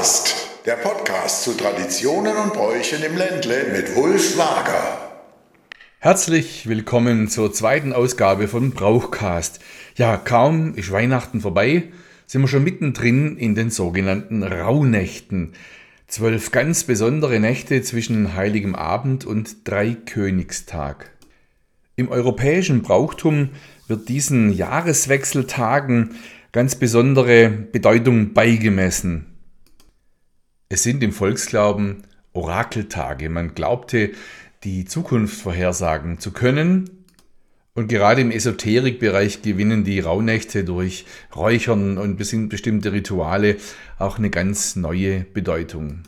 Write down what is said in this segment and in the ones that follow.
Brauchcast, der Podcast zu Traditionen und Bräuchen im Ländle mit Wulf Wager. Herzlich willkommen zur zweiten Ausgabe von Brauchcast. Ja, kaum ist Weihnachten vorbei, sind wir schon mittendrin in den sogenannten Rauhnächten. Zwölf ganz besondere Nächte zwischen Heiligem Abend und Dreikönigstag. Im europäischen Brauchtum wird diesen Jahreswechseltagen ganz besondere Bedeutung beigemessen. Es sind im Volksglauben Orakeltage. Man glaubte, die Zukunft vorhersagen zu können. Und gerade im Esoterikbereich gewinnen die Rauhnächte durch Räuchern und bestimmte Rituale auch eine ganz neue Bedeutung.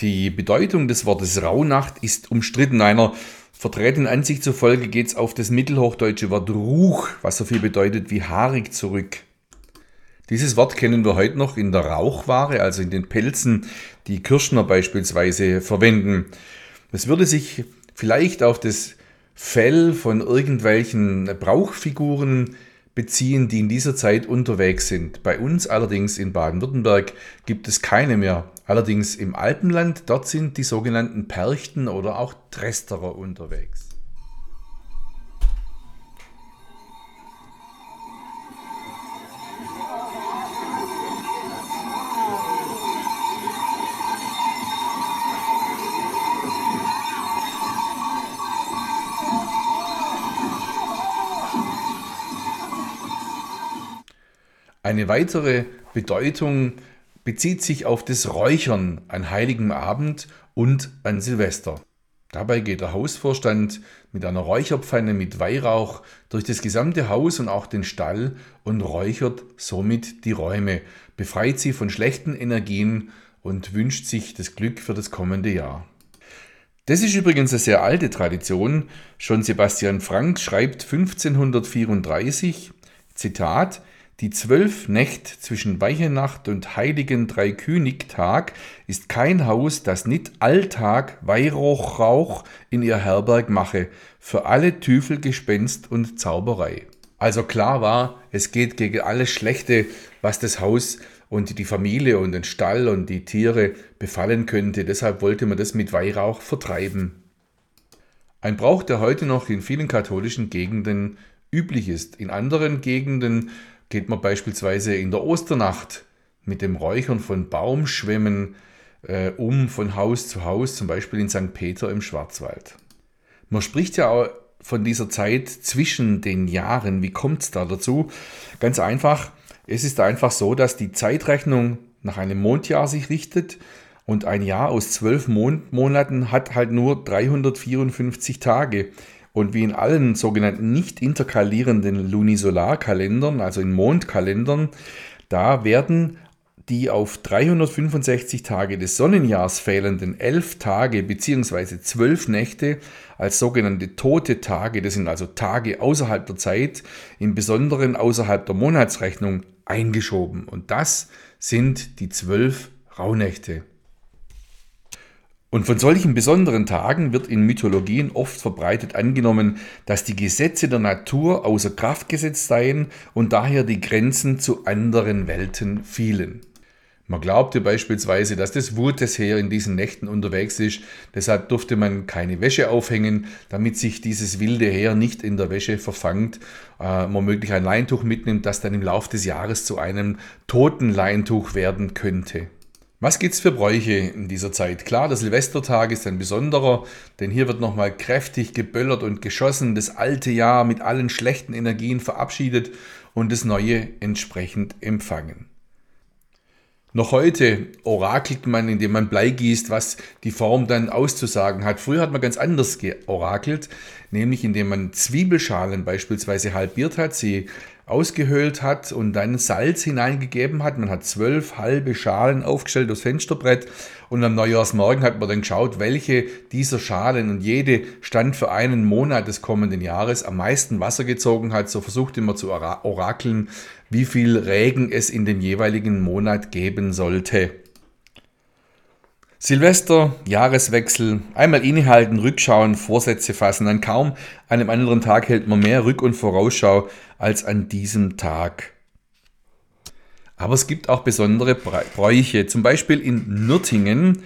Die Bedeutung des Wortes Rauhnacht ist umstritten. Einer Vertretenen Ansicht zufolge geht es auf das mittelhochdeutsche Wort Ruch, was so viel bedeutet wie haarig, zurück. Dieses Wort kennen wir heute noch in der Rauchware, also in den Pelzen, die Kirschner beispielsweise verwenden. Es würde sich vielleicht auf das Fell von irgendwelchen Brauchfiguren beziehen, die in dieser Zeit unterwegs sind. Bei uns allerdings in Baden-Württemberg gibt es keine mehr. Allerdings im Alpenland, dort sind die sogenannten Perchten oder auch Tresterer unterwegs. Eine weitere Bedeutung bezieht sich auf das Räuchern an heiligem Abend und an Silvester. Dabei geht der Hausvorstand mit einer Räucherpfanne mit Weihrauch durch das gesamte Haus und auch den Stall und räuchert somit die Räume, befreit sie von schlechten Energien und wünscht sich das Glück für das kommende Jahr. Das ist übrigens eine sehr alte Tradition. Schon Sebastian Frank schreibt 1534, Zitat, die zwölf Nächt zwischen Weihenacht und heiligen Dreikönigtag ist kein Haus, das nicht alltag Weihrauchrauch in ihr Herberg mache, für alle Tüfelgespenst und Zauberei. Also klar war, es geht gegen alles Schlechte, was das Haus und die Familie und den Stall und die Tiere befallen könnte. Deshalb wollte man das mit Weihrauch vertreiben. Ein Brauch, der heute noch in vielen katholischen Gegenden üblich ist. In anderen Gegenden geht man beispielsweise in der Osternacht mit dem Räuchern von Baumschwämmen äh, um von Haus zu Haus, zum Beispiel in St. Peter im Schwarzwald. Man spricht ja auch von dieser Zeit zwischen den Jahren. Wie kommt es da dazu? Ganz einfach, es ist einfach so, dass die Zeitrechnung nach einem Mondjahr sich richtet und ein Jahr aus zwölf Monaten hat halt nur 354 Tage. Und wie in allen sogenannten nicht interkalierenden Lunisolarkalendern, also in Mondkalendern, da werden die auf 365 Tage des Sonnenjahrs fehlenden 11 Tage bzw. 12 Nächte als sogenannte tote Tage, das sind also Tage außerhalb der Zeit, im Besonderen außerhalb der Monatsrechnung eingeschoben. Und das sind die 12 Rauhnächte. Und von solchen besonderen Tagen wird in Mythologien oft verbreitet angenommen, dass die Gesetze der Natur außer Kraft gesetzt seien und daher die Grenzen zu anderen Welten fielen. Man glaubte beispielsweise, dass das Wurtesheer in diesen Nächten unterwegs ist, deshalb durfte man keine Wäsche aufhängen, damit sich dieses wilde Heer nicht in der Wäsche verfangt, äh, man möglich ein Leintuch mitnimmt, das dann im Laufe des Jahres zu einem toten Leintuch werden könnte. Was gibt's für Bräuche in dieser Zeit? Klar, der Silvestertag ist ein besonderer, denn hier wird nochmal kräftig geböllert und geschossen, das alte Jahr mit allen schlechten Energien verabschiedet und das neue entsprechend empfangen. Noch heute orakelt man, indem man Blei gießt, was die Form dann auszusagen hat. Früher hat man ganz anders georakelt, nämlich indem man Zwiebelschalen beispielsweise halbiert hat, sie ausgehöhlt hat und dann Salz hineingegeben hat. Man hat zwölf halbe Schalen aufgestellt aufs Fensterbrett und am Neujahrsmorgen hat man dann geschaut, welche dieser Schalen und jede stand für einen Monat des kommenden Jahres am meisten Wasser gezogen hat. So versuchte man zu orakeln, wie viel Regen es in dem jeweiligen Monat geben sollte. Silvester, Jahreswechsel, einmal innehalten, rückschauen, Vorsätze fassen. An kaum einem anderen Tag hält man mehr Rück- und Vorausschau als an diesem Tag. Aber es gibt auch besondere Bräuche, zum Beispiel in Nürtingen.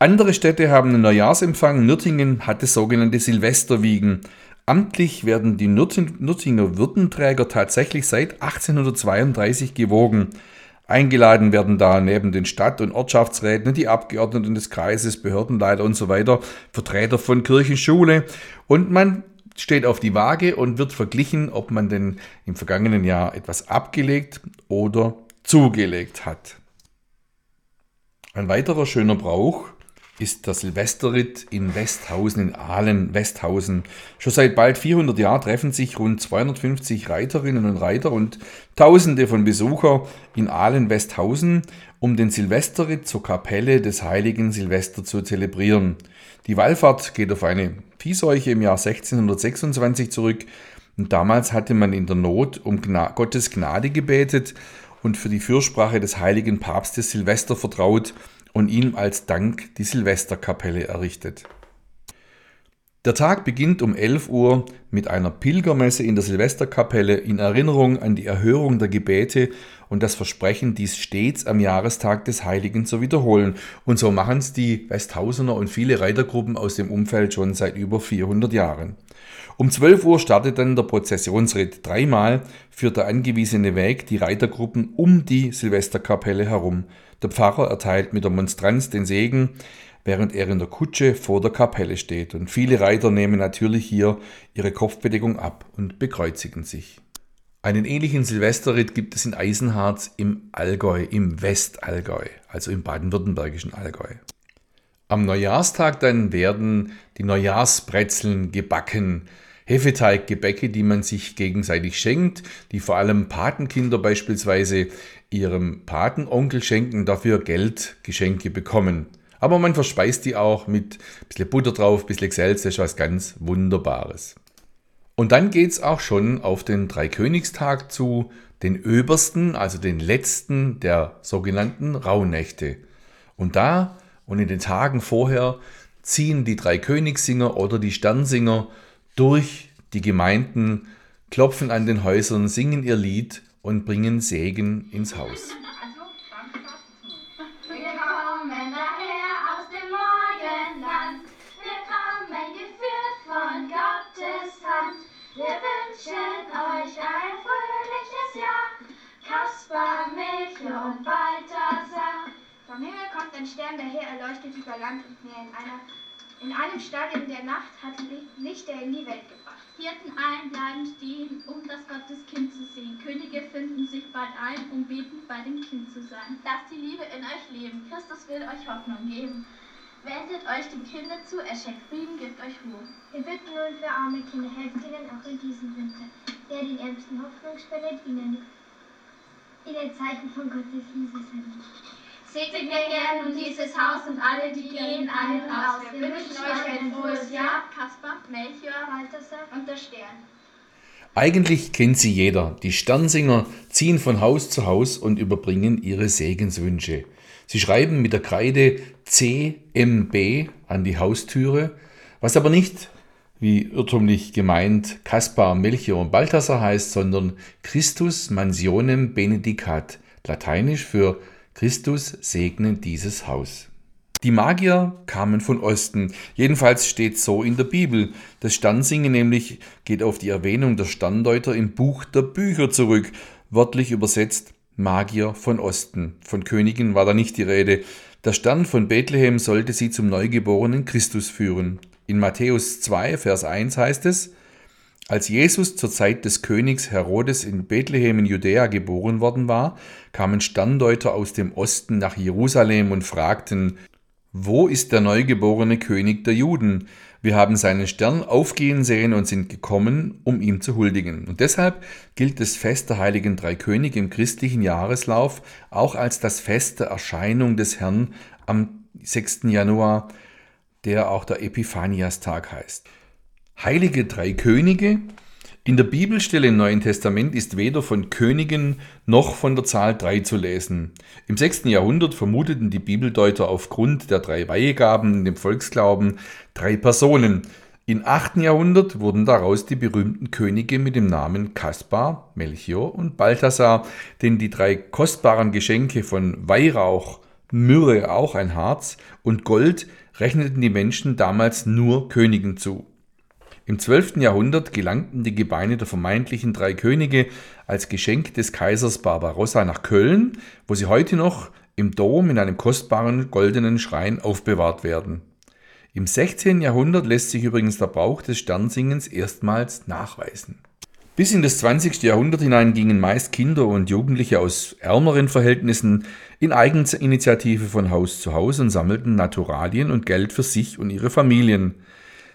Andere Städte haben einen Neujahrsempfang. Nürtingen hat das sogenannte Silvesterwiegen. Amtlich werden die Nürtinger Würdenträger tatsächlich seit 1832 gewogen. Eingeladen werden da neben den Stadt- und Ortschaftsräten die Abgeordneten des Kreises, Behördenleiter und so weiter, Vertreter von Kirchenschule und man steht auf die Waage und wird verglichen, ob man denn im vergangenen Jahr etwas abgelegt oder zugelegt hat. Ein weiterer schöner Brauch ist der Silvesterritt in Westhausen, in Aalen, Westhausen. Schon seit bald 400 Jahren treffen sich rund 250 Reiterinnen und Reiter und Tausende von Besuchern in Aalen, Westhausen, um den Silvesterritt zur Kapelle des heiligen Silvester zu zelebrieren. Die Wallfahrt geht auf eine Viehseuche im Jahr 1626 zurück und damals hatte man in der Not um Gna Gottes Gnade gebetet und für die Fürsprache des heiligen Papstes Silvester vertraut und ihm als Dank die Silvesterkapelle errichtet. Der Tag beginnt um 11 Uhr mit einer Pilgermesse in der Silvesterkapelle in Erinnerung an die Erhörung der Gebete und das Versprechen, dies stets am Jahrestag des Heiligen zu wiederholen. Und so machen es die Westhausener und viele Reitergruppen aus dem Umfeld schon seit über 400 Jahren. Um 12 Uhr startet dann der Prozessionsritt. Dreimal führt der angewiesene Weg die Reitergruppen um die Silvesterkapelle herum. Der Pfarrer erteilt mit der Monstranz den Segen, während er in der Kutsche vor der Kapelle steht. Und viele Reiter nehmen natürlich hier ihre Kopfbedeckung ab und bekreuzigen sich. Einen ähnlichen Silvesterritt gibt es in Eisenharz im Allgäu, im Westallgäu, also im baden-württembergischen Allgäu. Am Neujahrstag dann werden die Neujahrsbrezeln gebacken. Hefeteiggebäcke, die man sich gegenseitig schenkt, die vor allem Patenkinder beispielsweise ihrem Patenonkel schenken, dafür Geldgeschenke bekommen. Aber man verspeist die auch mit ein bisschen Butter drauf, ein bisschen Excelsior, das ist was ganz Wunderbares. Und dann geht es auch schon auf den Dreikönigstag zu, den öbersten, also den letzten der sogenannten Rauhnächte. Und da und in den Tagen vorher ziehen die Dreikönigssinger oder die Sternsinger durch die Gemeinden, klopfen an den Häusern, singen ihr Lied und bringen Segen ins Haus. Wir kommen daher aus dem Morgenland, wir kommen geführt von Gottes Hand. Wir wünschen euch ein fröhliches Jahr, Kaspar, Melchior und Balthasar. Vom Himmel kommt ein Stern daher, erleuchtet über Land und Meer in einer in einem Stall in der Nacht hat Lichter in die Welt gebracht. Hirten allen bleiben stehen, um das Gotteskind zu sehen. Könige finden sich bald ein, um betend bei dem Kind zu sein. Lasst die Liebe in euch leben. Christus will euch Hoffnung geben. Wendet euch dem Kinde zu, er schenkt Frieden, gibt euch Ruhe. Wir bitten nun für arme Kinder, helft ihnen auch in diesem Winter. Der den Ärmsten Hoffnung spendet, ihnen in den Zeichen von Gottes Liebe sendet. Segne gern nun dieses Haus und alle, die gehen ein und aus. Wir wünschen euch ein frohes Jahr, Kaspar, Melchior, Balthasar und der Stern. Eigentlich kennt sie jeder. Die Sternsinger ziehen von Haus zu Haus und überbringen ihre Segenswünsche. Sie schreiben mit der Kreide CMB an die Haustüre, was aber nicht, wie irrtümlich gemeint, Kaspar, Melchior und Balthasar heißt, sondern Christus Mansionem Benedicat, lateinisch für Christus segne dieses Haus. Die Magier kamen von Osten. Jedenfalls steht so in der Bibel. Das Sternsingen nämlich geht auf die Erwähnung der Sterndeuter im Buch der Bücher zurück. Wörtlich übersetzt Magier von Osten. Von Königen war da nicht die Rede. Der Stern von Bethlehem sollte sie zum neugeborenen Christus führen. In Matthäus 2, Vers 1 heißt es, als Jesus zur Zeit des Königs Herodes in Bethlehem in Judäa geboren worden war, kamen Sterndeuter aus dem Osten nach Jerusalem und fragten, wo ist der neugeborene König der Juden? Wir haben seinen Stern aufgehen sehen und sind gekommen, um ihm zu huldigen. Und deshalb gilt das Fest der heiligen drei Könige im christlichen Jahreslauf auch als das Fest der Erscheinung des Herrn am 6. Januar, der auch der Epiphaniastag heißt. Heilige drei Könige. In der Bibelstelle im Neuen Testament ist weder von Königen noch von der Zahl drei zu lesen. Im 6. Jahrhundert vermuteten die Bibeldeuter aufgrund der drei Weihegaben in dem Volksglauben drei Personen. Im 8. Jahrhundert wurden daraus die berühmten Könige mit dem Namen Kaspar, Melchior und Balthasar, denn die drei kostbaren Geschenke von Weihrauch, Myrrhe, auch ein Harz, und Gold rechneten die Menschen damals nur Königen zu. Im 12. Jahrhundert gelangten die Gebeine der vermeintlichen drei Könige als Geschenk des Kaisers Barbarossa nach Köln, wo sie heute noch im Dom in einem kostbaren goldenen Schrein aufbewahrt werden. Im 16. Jahrhundert lässt sich übrigens der Brauch des Sternsingens erstmals nachweisen. Bis in das 20. Jahrhundert hinein gingen meist Kinder und Jugendliche aus ärmeren Verhältnissen in Eigeninitiative von Haus zu Haus und sammelten Naturalien und Geld für sich und ihre Familien.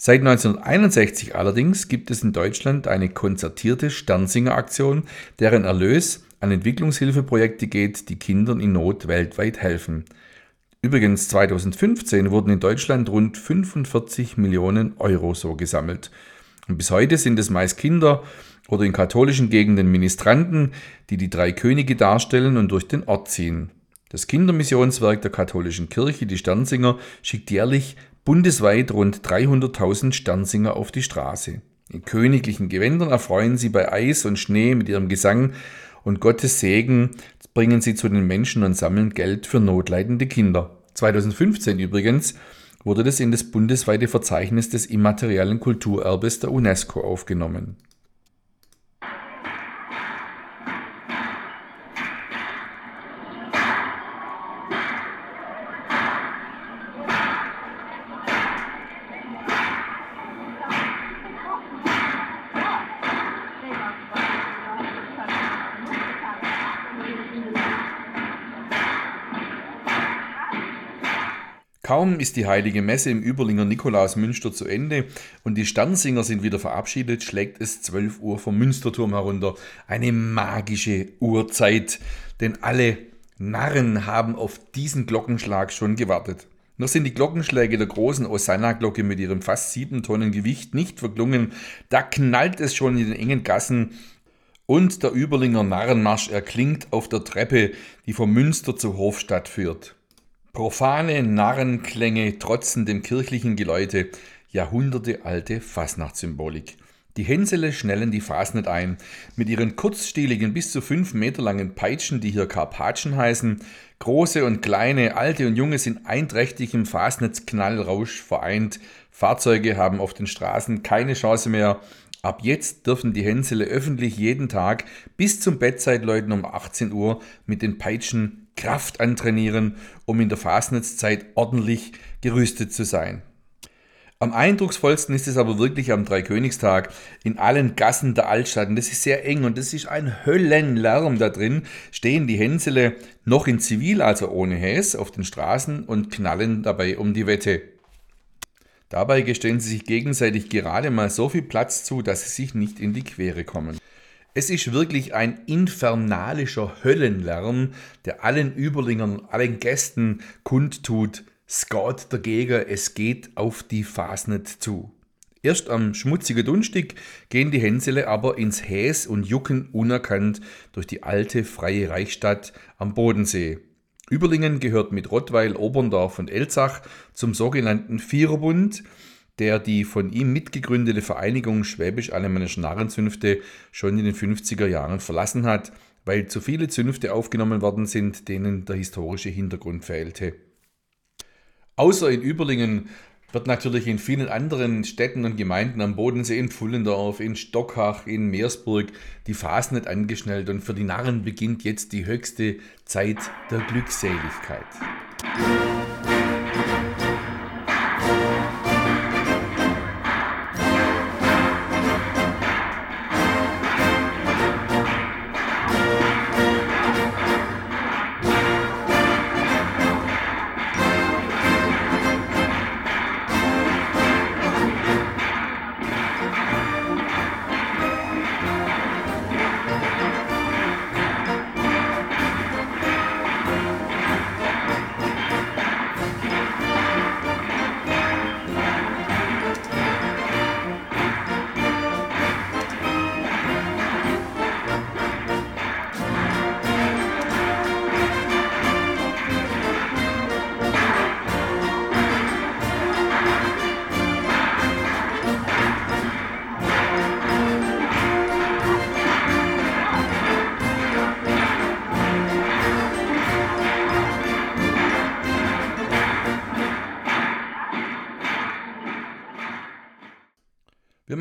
Seit 1961 allerdings gibt es in Deutschland eine konzertierte Sternsinger-Aktion, deren Erlös an Entwicklungshilfeprojekte geht, die Kindern in Not weltweit helfen. Übrigens 2015 wurden in Deutschland rund 45 Millionen Euro so gesammelt. Und bis heute sind es meist Kinder oder in katholischen Gegenden Ministranten, die die drei Könige darstellen und durch den Ort ziehen. Das Kindermissionswerk der katholischen Kirche, die Sternsinger, schickt jährlich bundesweit rund 300.000 Sternsinger auf die Straße. In königlichen Gewändern erfreuen sie bei Eis und Schnee mit ihrem Gesang und Gottes Segen bringen sie zu den Menschen und sammeln Geld für notleidende Kinder. 2015 übrigens wurde das in das bundesweite Verzeichnis des immateriellen Kulturerbes der UNESCO aufgenommen. Kaum ist die heilige Messe im Überlinger Nikolausmünster zu Ende und die Sternsinger sind wieder verabschiedet, schlägt es 12 Uhr vom Münsterturm herunter. Eine magische Uhrzeit, denn alle Narren haben auf diesen Glockenschlag schon gewartet. Noch sind die Glockenschläge der großen Osanna-Glocke mit ihrem fast sieben Tonnen Gewicht nicht verklungen. Da knallt es schon in den engen Gassen und der Überlinger Narrenmarsch erklingt auf der Treppe, die vom Münster zur Hofstadt führt. Profane Narrenklänge trotzen dem kirchlichen Geläute, jahrhundertealte Fasnachtssymbolik. Die Hänsele schnellen die Fasnet ein. Mit ihren kurzstieligen, bis zu fünf Meter langen Peitschen, die hier Karpatschen heißen, große und kleine, alte und junge sind einträchtig im Fasnetzknallrausch vereint. Fahrzeuge haben auf den Straßen keine Chance mehr. Ab jetzt dürfen die Hänsele öffentlich jeden Tag bis zum Bettzeitläuten um 18 Uhr mit den Peitschen Kraft antrainieren, um in der Fastnetzzeit ordentlich gerüstet zu sein. Am eindrucksvollsten ist es aber wirklich am Dreikönigstag in allen Gassen der Altstadt. Und das ist sehr eng und das ist ein Höllenlärm da drin. Stehen die Hänsele noch in Zivil, also ohne Häs, auf den Straßen und knallen dabei um die Wette. Dabei gestehen sie sich gegenseitig gerade mal so viel Platz zu, dass sie sich nicht in die Quere kommen. Es ist wirklich ein infernalischer Höllenlärm, der allen Überlingern, allen Gästen kundtut, Scout der Jäger, es geht auf die Fasnet zu. Erst am schmutzigen Dunstig gehen die Hänsele aber ins Häs und jucken unerkannt durch die alte freie Reichsstadt am Bodensee. Überlingen gehört mit Rottweil, Oberndorf und Elzach zum sogenannten Viererbund, der die von ihm mitgegründete Vereinigung Schwäbisch-Alemannische Narrenzünfte schon in den 50er Jahren verlassen hat, weil zu viele Zünfte aufgenommen worden sind, denen der historische Hintergrund fehlte. Außer in Überlingen wird natürlich in vielen anderen Städten und Gemeinden am Bodensee, in Pfullendorf, in Stockhach, in Meersburg die Fasnet angeschnellt und für die Narren beginnt jetzt die höchste Zeit der Glückseligkeit.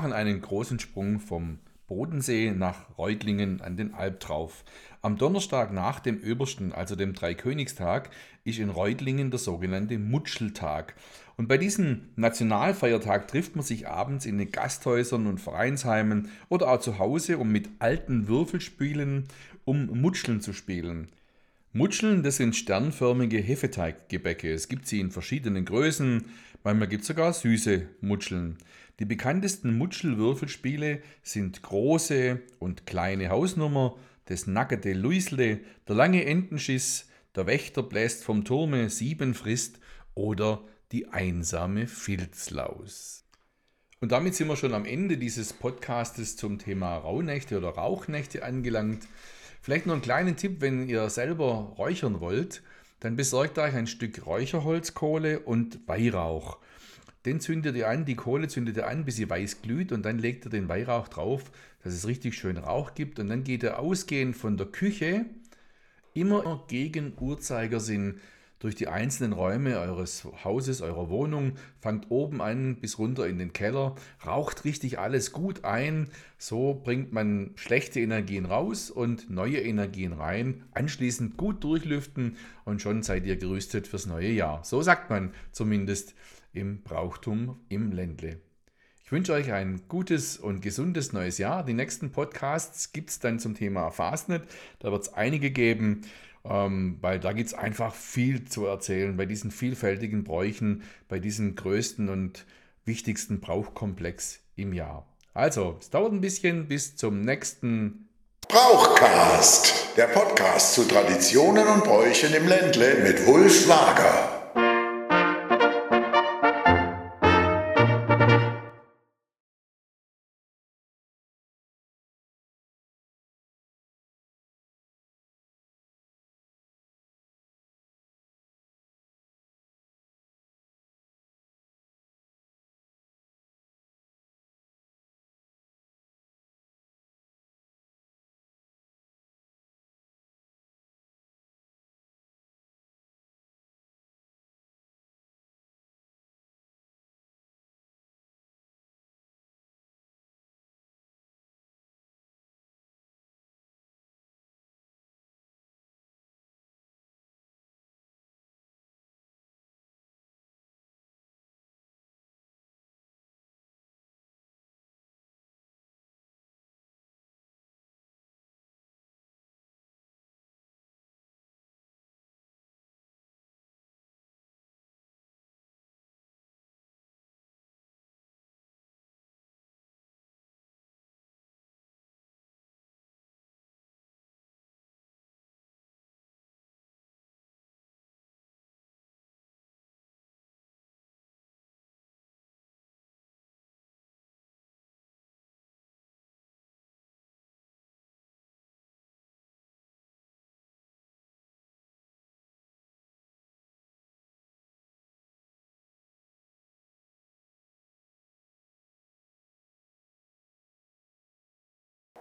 Machen einen großen Sprung vom Bodensee nach Reutlingen an den Albtrauf. Am Donnerstag nach dem Öbersten, also dem Dreikönigstag, ist in Reutlingen der sogenannte Mutscheltag. Und bei diesem Nationalfeiertag trifft man sich abends in den Gasthäusern und Vereinsheimen oder auch zu Hause, um mit alten Würfelspielen um Mutscheln zu spielen. Mutscheln, das sind sternförmige Hefeteiggebäcke. Es gibt sie in verschiedenen Größen, manchmal gibt es sogar süße Mutscheln. Die bekanntesten Mutschelwürfelspiele sind große und kleine Hausnummer, das nackete Luisle, der lange Entenschiss, der Wächter bläst vom Turme, sieben frisst oder die einsame Filzlaus. Und damit sind wir schon am Ende dieses Podcastes zum Thema Rauhnächte oder Rauchnächte angelangt. Vielleicht noch einen kleinen Tipp, wenn ihr selber räuchern wollt, dann besorgt euch ein Stück Räucherholzkohle und Weihrauch. Den zündet ihr an, die Kohle zündet ihr an, bis sie weiß glüht und dann legt ihr den Weihrauch drauf, dass es richtig schön Rauch gibt und dann geht er ausgehend von der Küche immer gegen Uhrzeigersinn durch die einzelnen Räume eures Hauses, eurer Wohnung, fangt oben an bis runter in den Keller, raucht richtig alles gut ein, so bringt man schlechte Energien raus und neue Energien rein, anschließend gut durchlüften und schon seid ihr gerüstet fürs neue Jahr. So sagt man zumindest im Brauchtum im Ländle. Ich wünsche euch ein gutes und gesundes neues Jahr. Die nächsten Podcasts gibt es dann zum Thema Fastnet. Da wird es einige geben, ähm, weil da gibt es einfach viel zu erzählen bei diesen vielfältigen Bräuchen, bei diesem größten und wichtigsten Brauchkomplex im Jahr. Also, es dauert ein bisschen bis zum nächsten Brauchcast, der Podcast zu Traditionen und Bräuchen im Ländle mit Wulf Wager.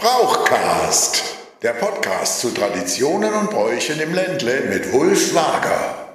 Brauchcast, der Podcast zu Traditionen und Bräuchen im Ländle mit Wulf Wager.